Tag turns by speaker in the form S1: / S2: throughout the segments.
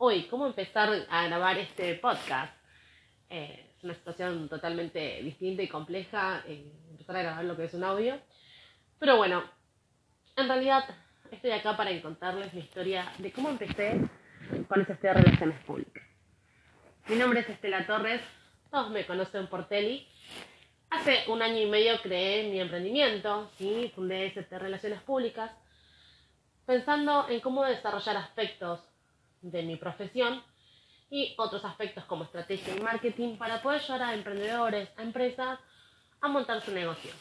S1: hoy cómo empezar a grabar este podcast. Eh, es una situación totalmente distinta y compleja eh, empezar a grabar lo que es un audio. Pero bueno, en realidad estoy acá para contarles la historia de cómo empecé con este de relaciones públicas. Mi nombre es Estela Torres, todos me conocen por Teli. Hace un año y medio creé mi emprendimiento, ¿sí? fundé ST Relaciones Públicas, pensando en cómo desarrollar aspectos de mi profesión y otros aspectos como estrategia y marketing para poder ayudar a emprendedores, a empresas a montar su negocio.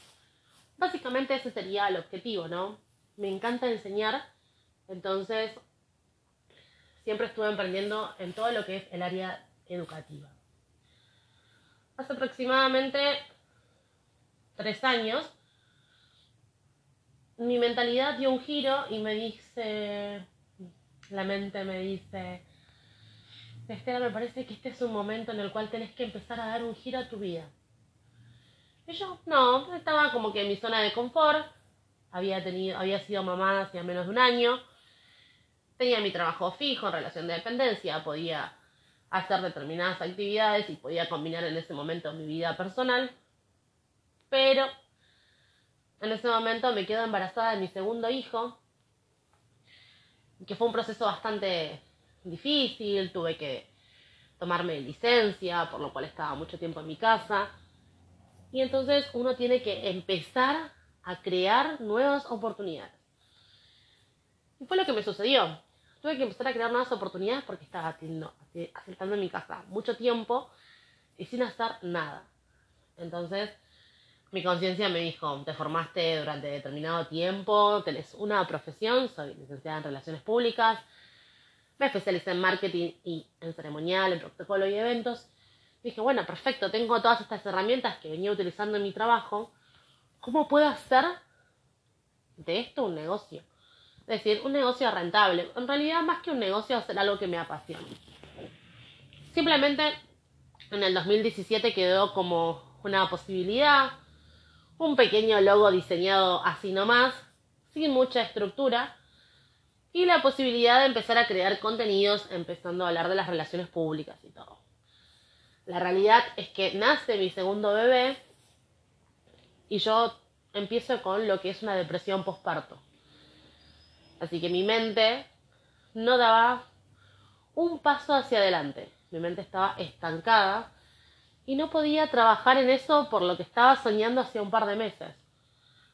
S1: Básicamente ese sería el objetivo, ¿no? Me encanta enseñar, entonces siempre estuve emprendiendo en todo lo que es el área educativa. Hace aproximadamente tres años, mi mentalidad dio un giro y me dice, la mente me dice, Estela, me parece que este es un momento en el cual tenés que empezar a dar un giro a tu vida. Y yo, no, estaba como que en mi zona de confort, había, tenido, había sido mamá hacía menos de un año, tenía mi trabajo fijo en relación de dependencia, podía hacer determinadas actividades y podía combinar en ese momento mi vida personal, pero en ese momento me quedo embarazada de mi segundo hijo que fue un proceso bastante difícil, tuve que tomarme licencia, por lo cual estaba mucho tiempo en mi casa. Y entonces uno tiene que empezar a crear nuevas oportunidades. Y fue lo que me sucedió. Tuve que empezar a crear nuevas oportunidades porque estaba haciendo, en mi casa mucho tiempo y sin hacer nada. Entonces, mi conciencia me dijo, te formaste durante determinado tiempo, tenés una profesión, soy licenciada en Relaciones Públicas, me especialicé en marketing y en ceremonial, en protocolo y eventos. Dije, bueno, perfecto, tengo todas estas herramientas que venía utilizando en mi trabajo, ¿cómo puedo hacer de esto un negocio? Es decir, un negocio rentable. En realidad, más que un negocio, hacer algo que me apasione. Simplemente en el 2017 quedó como una posibilidad un pequeño logo diseñado así nomás, sin mucha estructura, y la posibilidad de empezar a crear contenidos empezando a hablar de las relaciones públicas y todo. La realidad es que nace mi segundo bebé y yo empiezo con lo que es una depresión postparto. Así que mi mente no daba un paso hacia adelante. Mi mente estaba estancada y no podía trabajar en eso por lo que estaba soñando hace un par de meses.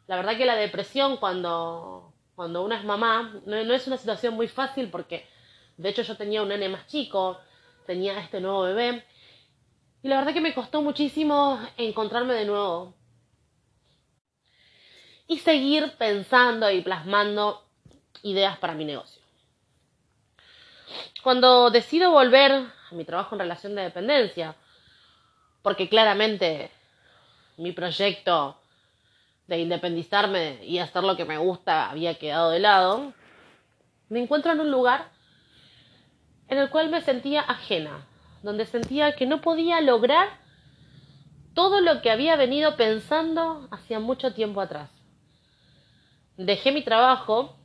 S1: La verdad que la depresión cuando, cuando uno es mamá no, es una situación muy fácil porque de hecho yo tenía un nene más chico, tenía este nuevo bebé y la verdad que me costó muchísimo encontrarme de nuevo y seguir pensando y plasmando ideas para mi negocio. Cuando decido volver a mi trabajo en relación de dependencia, porque claramente mi proyecto de independizarme y hacer lo que me gusta había quedado de lado, me encuentro en un lugar en el cual me sentía ajena, donde sentía que no podía lograr todo lo que había venido pensando hacía mucho tiempo atrás. Dejé mi trabajo,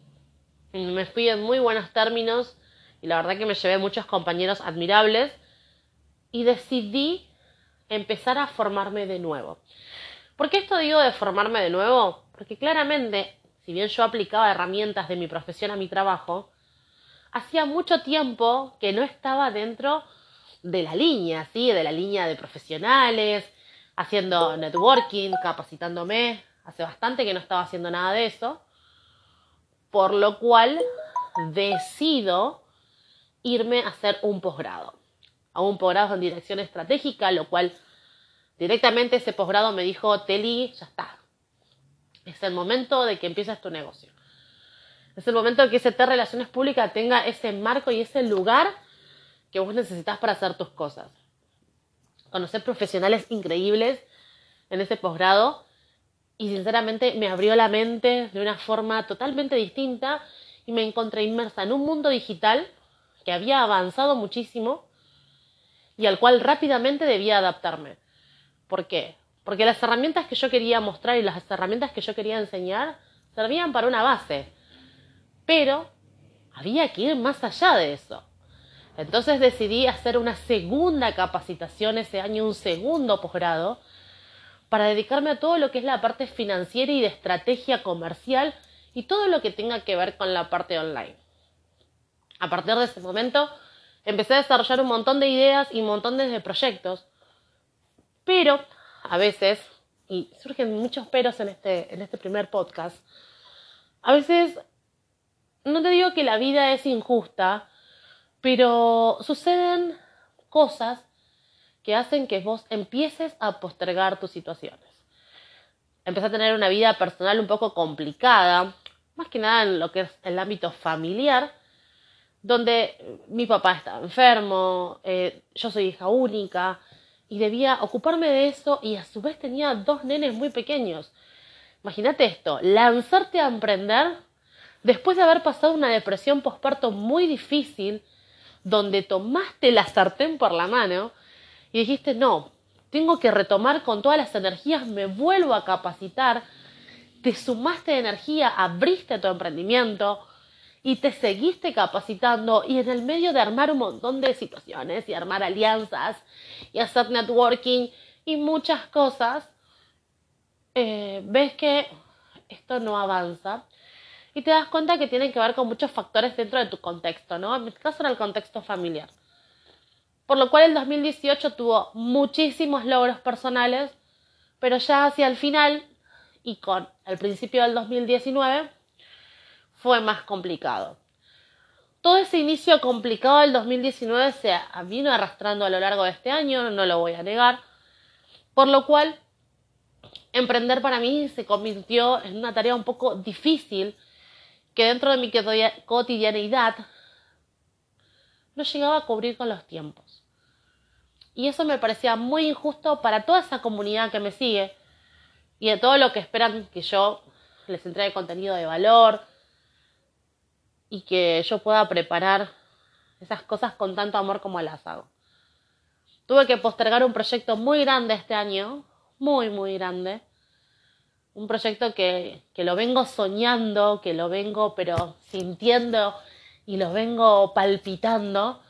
S1: me fui en muy buenos términos y la verdad que me llevé muchos compañeros admirables y decidí empezar a formarme de nuevo. ¿Por qué esto digo de formarme de nuevo? Porque claramente, si bien yo aplicaba herramientas de mi profesión a mi trabajo, hacía mucho tiempo que no estaba dentro de la línea, ¿sí? De la línea de profesionales, haciendo networking, capacitándome. Hace bastante que no estaba haciendo nada de eso. Por lo cual decido irme a hacer un posgrado a un posgrado en dirección estratégica, lo cual directamente ese posgrado me dijo, Teli, ya está. Es el momento de que empieces tu negocio. Es el momento de que ese T Relaciones Públicas tenga ese marco y ese lugar que vos necesitas para hacer tus cosas. Conocer profesionales increíbles en ese posgrado y sinceramente me abrió la mente de una forma totalmente distinta y me encontré inmersa en un mundo digital que había avanzado muchísimo y al cual rápidamente debía adaptarme. ¿Por qué? Porque las herramientas que yo quería mostrar y las herramientas que yo quería enseñar servían para una base, pero había que ir más allá de eso. Entonces decidí hacer una segunda capacitación ese año, un segundo posgrado, para dedicarme a todo lo que es la parte financiera y de estrategia comercial y todo lo que tenga que ver con la parte online. A partir de ese momento empecé a desarrollar un montón de ideas y un montón de proyectos, pero a veces, y surgen muchos peros en este, en este primer podcast, a veces no te digo que la vida es injusta, pero suceden cosas que hacen que vos empieces a postergar tus situaciones. Empecé a tener una vida personal un poco complicada, más que nada en lo que es el ámbito familiar, donde mi papá estaba enfermo, eh, yo soy hija única, y debía ocuparme de eso y a su vez tenía dos nenes muy pequeños. Imagínate esto, lanzarte a emprender después de haber pasado una depresión postparto muy difícil, donde tomaste la sartén por la mano y dijiste, no, tengo que retomar con todas las energías, me vuelvo a capacitar, te sumaste de energía, abriste tu emprendimiento y te seguiste capacitando y en el medio de armar un montón de situaciones y armar alianzas y hacer networking y muchas cosas, eh, ves que esto no avanza y te das cuenta que tienen que ver con muchos factores dentro de tu contexto, ¿no? En mi caso era el contexto familiar. Por lo cual el 2018 tuvo muchísimos logros personales, pero ya hacia el final y con el principio del 2019 fue más complicado. Todo ese inicio complicado del 2019 se vino arrastrando a lo largo de este año, no lo voy a negar, por lo cual emprender para mí se convirtió en una tarea un poco difícil que dentro de mi cotidianeidad no llegaba a cubrir con los tiempos. Y eso me parecía muy injusto para toda esa comunidad que me sigue y de todo lo que esperan que yo les entregue contenido de valor y que yo pueda preparar esas cosas con tanto amor como las hago. Tuve que postergar un proyecto muy grande este año, muy, muy grande, un proyecto que, que lo vengo soñando, que lo vengo pero sintiendo y lo vengo palpitando,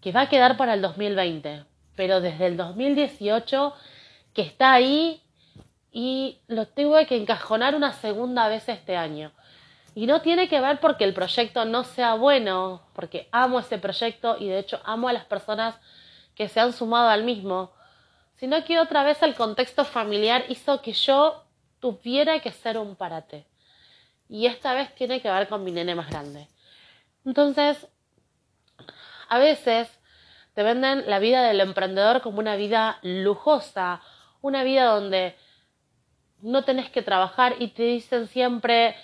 S1: que va a quedar para el 2020, pero desde el 2018 que está ahí y lo tuve que encajonar una segunda vez este año. Y no tiene que ver porque el proyecto no sea bueno, porque amo ese proyecto y de hecho amo a las personas que se han sumado al mismo, sino que otra vez el contexto familiar hizo que yo tuviera que ser un parate. Y esta vez tiene que ver con mi nene más grande. Entonces, a veces te venden la vida del emprendedor como una vida lujosa, una vida donde no tenés que trabajar y te dicen siempre,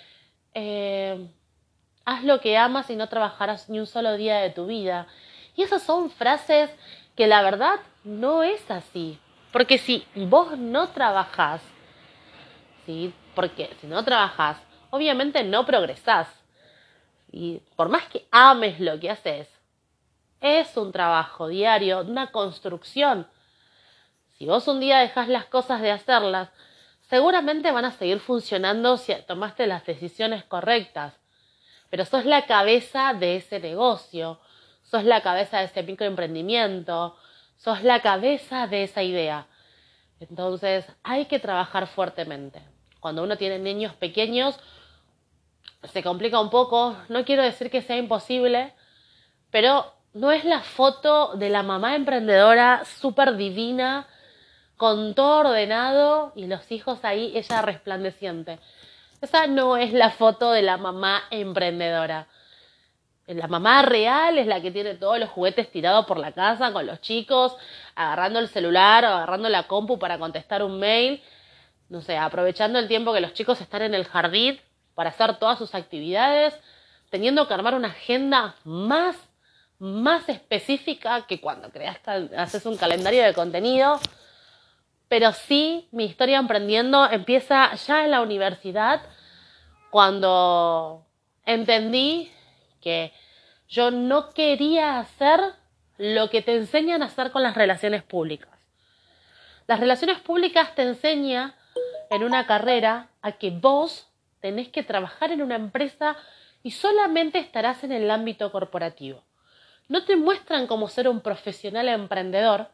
S1: eh, haz lo que amas y no trabajarás ni un solo día de tu vida. Y esas son frases que la verdad no es así. Porque si vos no trabajás ¿sí? Porque si no trabajas, obviamente no progresás. Y por más que ames lo que haces, es un trabajo diario, una construcción. Si vos un día dejas las cosas de hacerlas, seguramente van a seguir funcionando si tomaste las decisiones correctas. Pero sos la cabeza de ese negocio, sos la cabeza de ese microemprendimiento, sos la cabeza de esa idea. Entonces hay que trabajar fuertemente. Cuando uno tiene niños pequeños se complica un poco. No quiero decir que sea imposible, pero no es la foto de la mamá emprendedora súper divina, con todo ordenado y los hijos ahí, ella resplandeciente. Esa no es la foto de la mamá emprendedora. La mamá real es la que tiene todos los juguetes tirados por la casa con los chicos, agarrando el celular o agarrando la compu para contestar un mail. No sé, aprovechando el tiempo que los chicos están en el jardín para hacer todas sus actividades, teniendo que armar una agenda más, más específica que cuando creas haces un calendario de contenido. Pero sí, mi historia emprendiendo empieza ya en la universidad, cuando entendí que yo no quería hacer lo que te enseñan a hacer con las relaciones públicas. Las relaciones públicas te enseñan en una carrera a que vos tenés que trabajar en una empresa y solamente estarás en el ámbito corporativo. no te muestran cómo ser un profesional emprendedor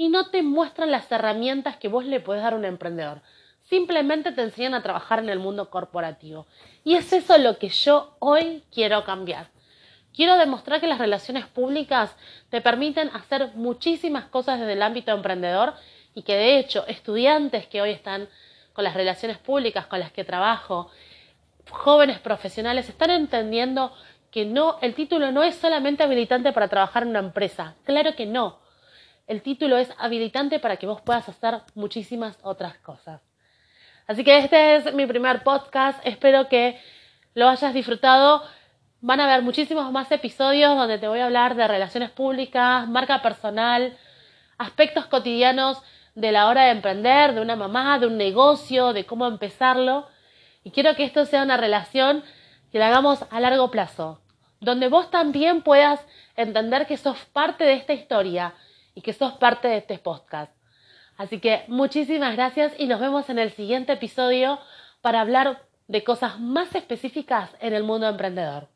S1: y no te muestran las herramientas que vos le podés dar a un emprendedor. Simplemente te enseñan a trabajar en el mundo corporativo. Y es eso lo que yo hoy quiero cambiar. Quiero demostrar que las relaciones públicas te permiten hacer muchísimas cosas desde el ámbito emprendedor y que de hecho estudiantes que hoy están con las relaciones públicas con las que trabajo, jóvenes profesionales, están entendiendo que no, el título no es solamente habilitante para trabajar en una empresa. Claro que no. El título es habilitante para que vos puedas hacer muchísimas otras cosas. Así que este es mi primer podcast. Espero que lo hayas disfrutado. Van a haber muchísimos más episodios donde te voy a hablar de relaciones públicas, marca personal, aspectos cotidianos de la hora de emprender, de una mamá, de un negocio, de cómo empezarlo. Y quiero que esto sea una relación que la hagamos a largo plazo, donde vos también puedas entender que sos parte de esta historia y que sos parte de este podcast. Así que muchísimas gracias y nos vemos en el siguiente episodio para hablar de cosas más específicas en el mundo emprendedor.